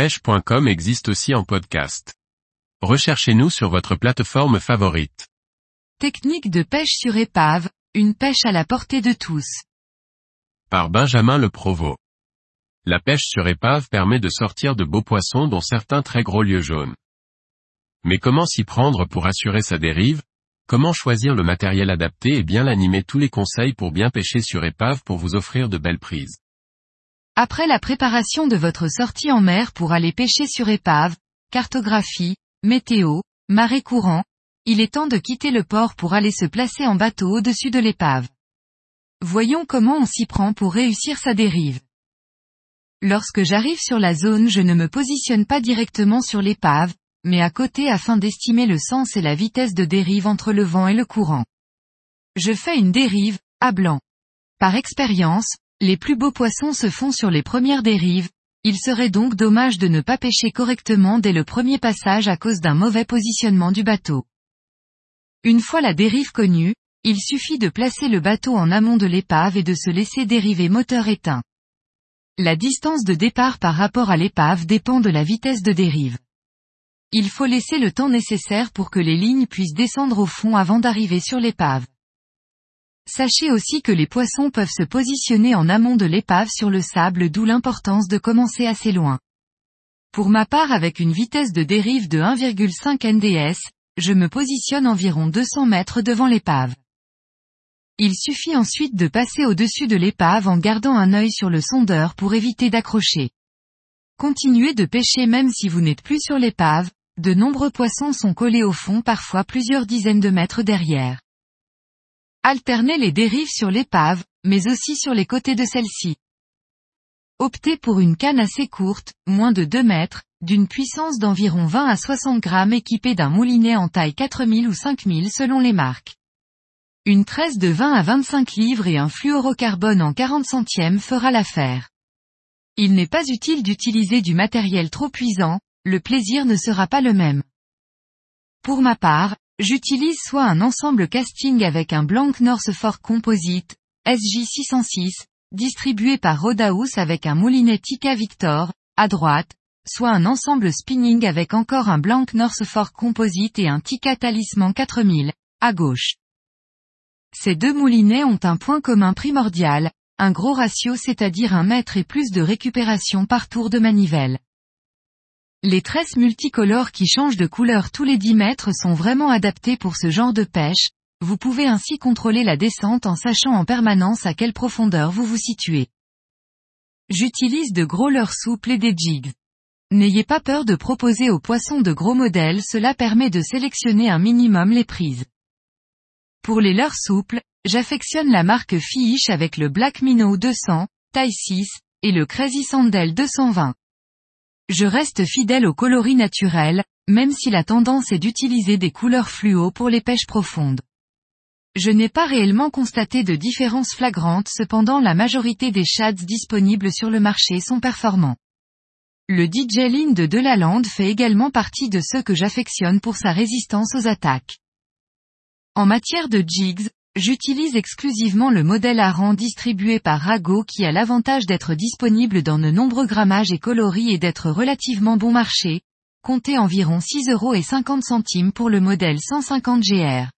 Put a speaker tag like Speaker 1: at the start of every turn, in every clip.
Speaker 1: pêche.com existe aussi en podcast. Recherchez-nous sur votre plateforme favorite.
Speaker 2: Technique de pêche sur épave, une pêche à la portée de tous.
Speaker 1: Par Benjamin Le Provost. La pêche sur épave permet de sortir de beaux poissons dont certains très gros lieux jaunes. Mais comment s'y prendre pour assurer sa dérive? Comment choisir le matériel adapté et bien l'animer? Tous les conseils pour bien pêcher sur épave pour vous offrir de belles prises.
Speaker 2: Après la préparation de votre sortie en mer pour aller pêcher sur épave, cartographie, météo, marée courant, il est temps de quitter le port pour aller se placer en bateau au-dessus de l'épave. Voyons comment on s'y prend pour réussir sa dérive. Lorsque j'arrive sur la zone je ne me positionne pas directement sur l'épave, mais à côté afin d'estimer le sens et la vitesse de dérive entre le vent et le courant. Je fais une dérive, à blanc. Par expérience, les plus beaux poissons se font sur les premières dérives, il serait donc dommage de ne pas pêcher correctement dès le premier passage à cause d'un mauvais positionnement du bateau. Une fois la dérive connue, il suffit de placer le bateau en amont de l'épave et de se laisser dériver moteur éteint. La distance de départ par rapport à l'épave dépend de la vitesse de dérive. Il faut laisser le temps nécessaire pour que les lignes puissent descendre au fond avant d'arriver sur l'épave. Sachez aussi que les poissons peuvent se positionner en amont de l'épave sur le sable d'où l'importance de commencer assez loin. Pour ma part avec une vitesse de dérive de 1,5 NDS, je me positionne environ 200 mètres devant l'épave. Il suffit ensuite de passer au-dessus de l'épave en gardant un œil sur le sondeur pour éviter d'accrocher. Continuez de pêcher même si vous n'êtes plus sur l'épave, de nombreux poissons sont collés au fond parfois plusieurs dizaines de mètres derrière. Alternez les dérives sur l'épave, mais aussi sur les côtés de celle-ci. Optez pour une canne assez courte, moins de 2 mètres, d'une puissance d'environ 20 à 60 grammes équipée d'un moulinet en taille 4000 ou 5000 selon les marques. Une tresse de 20 à 25 livres et un fluorocarbone en 40 centièmes fera l'affaire. Il n'est pas utile d'utiliser du matériel trop puissant, le plaisir ne sera pas le même. Pour ma part, J'utilise soit un ensemble casting avec un Blank North Fork Composite, SJ606, distribué par Rodaus avec un moulinet Tika Victor, à droite, soit un ensemble spinning avec encore un Blank North Fork Composite et un Tika Talisman 4000, à gauche. Ces deux moulinets ont un point commun primordial, un gros ratio c'est-à-dire un mètre et plus de récupération par tour de manivelle. Les tresses multicolores qui changent de couleur tous les 10 mètres sont vraiment adaptées pour ce genre de pêche, vous pouvez ainsi contrôler la descente en sachant en permanence à quelle profondeur vous vous situez. J'utilise de gros leurres souples et des jigs. N'ayez pas peur de proposer aux poissons de gros modèles, cela permet de sélectionner un minimum les prises. Pour les leurres souples, j'affectionne la marque Fish avec le Black Minnow 200, taille 6, et le Crazy Sandel 220. Je reste fidèle au coloris naturel, même si la tendance est d'utiliser des couleurs fluo pour les pêches profondes. Je n'ai pas réellement constaté de différence flagrante cependant la majorité des shads disponibles sur le marché sont performants. Le DJ Line de Delaland fait également partie de ceux que j'affectionne pour sa résistance aux attaques. En matière de jigs, J'utilise exclusivement le modèle Aran distribué par Rago qui a l'avantage d'être disponible dans de nombreux grammages et coloris et d'être relativement bon marché. Comptez environ 6 euros et 50 centimes pour le modèle 150 GR.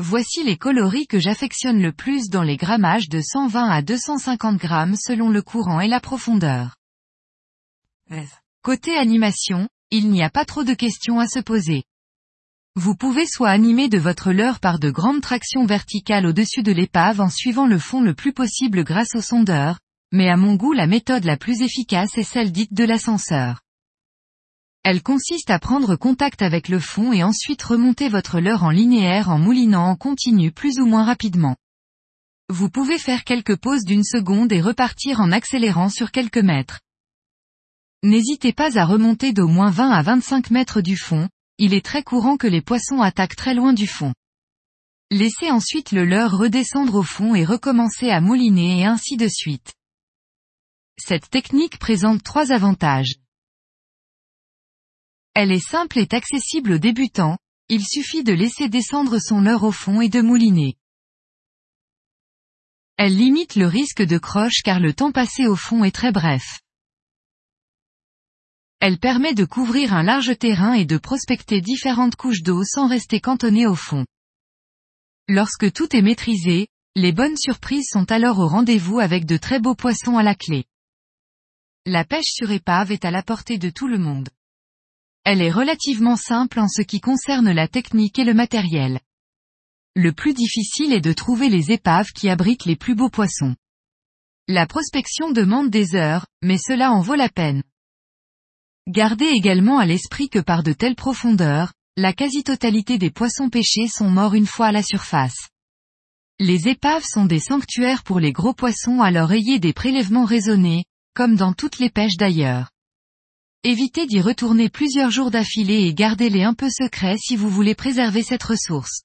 Speaker 2: Voici les coloris que j'affectionne le plus dans les grammages de 120 à 250 grammes selon le courant et la profondeur. Côté animation, il n'y a pas trop de questions à se poser. Vous pouvez soit animer de votre leurre par de grandes tractions verticales au-dessus de l'épave en suivant le fond le plus possible grâce au sondeur, mais à mon goût la méthode la plus efficace est celle dite de l'ascenseur. Elle consiste à prendre contact avec le fond et ensuite remonter votre leurre en linéaire en moulinant en continu plus ou moins rapidement. Vous pouvez faire quelques pauses d'une seconde et repartir en accélérant sur quelques mètres. N'hésitez pas à remonter d'au moins 20 à 25 mètres du fond, il est très courant que les poissons attaquent très loin du fond. Laissez ensuite le leurre redescendre au fond et recommencer à mouliner et ainsi de suite. Cette technique présente trois avantages. Elle est simple et accessible aux débutants, il suffit de laisser descendre son leurre au fond et de mouliner. Elle limite le risque de croche car le temps passé au fond est très bref. Elle permet de couvrir un large terrain et de prospecter différentes couches d'eau sans rester cantonné au fond. Lorsque tout est maîtrisé, les bonnes surprises sont alors au rendez-vous avec de très beaux poissons à la clé. La pêche sur épave est à la portée de tout le monde. Elle est relativement simple en ce qui concerne la technique et le matériel. Le plus difficile est de trouver les épaves qui abritent les plus beaux poissons. La prospection demande des heures, mais cela en vaut la peine. Gardez également à l'esprit que par de telles profondeurs, la quasi-totalité des poissons pêchés sont morts une fois à la surface. Les épaves sont des sanctuaires pour les gros poissons alors ayez des prélèvements raisonnés, comme dans toutes les pêches d'ailleurs. Évitez d'y retourner plusieurs jours d'affilée et gardez-les un peu secrets si vous voulez préserver cette ressource.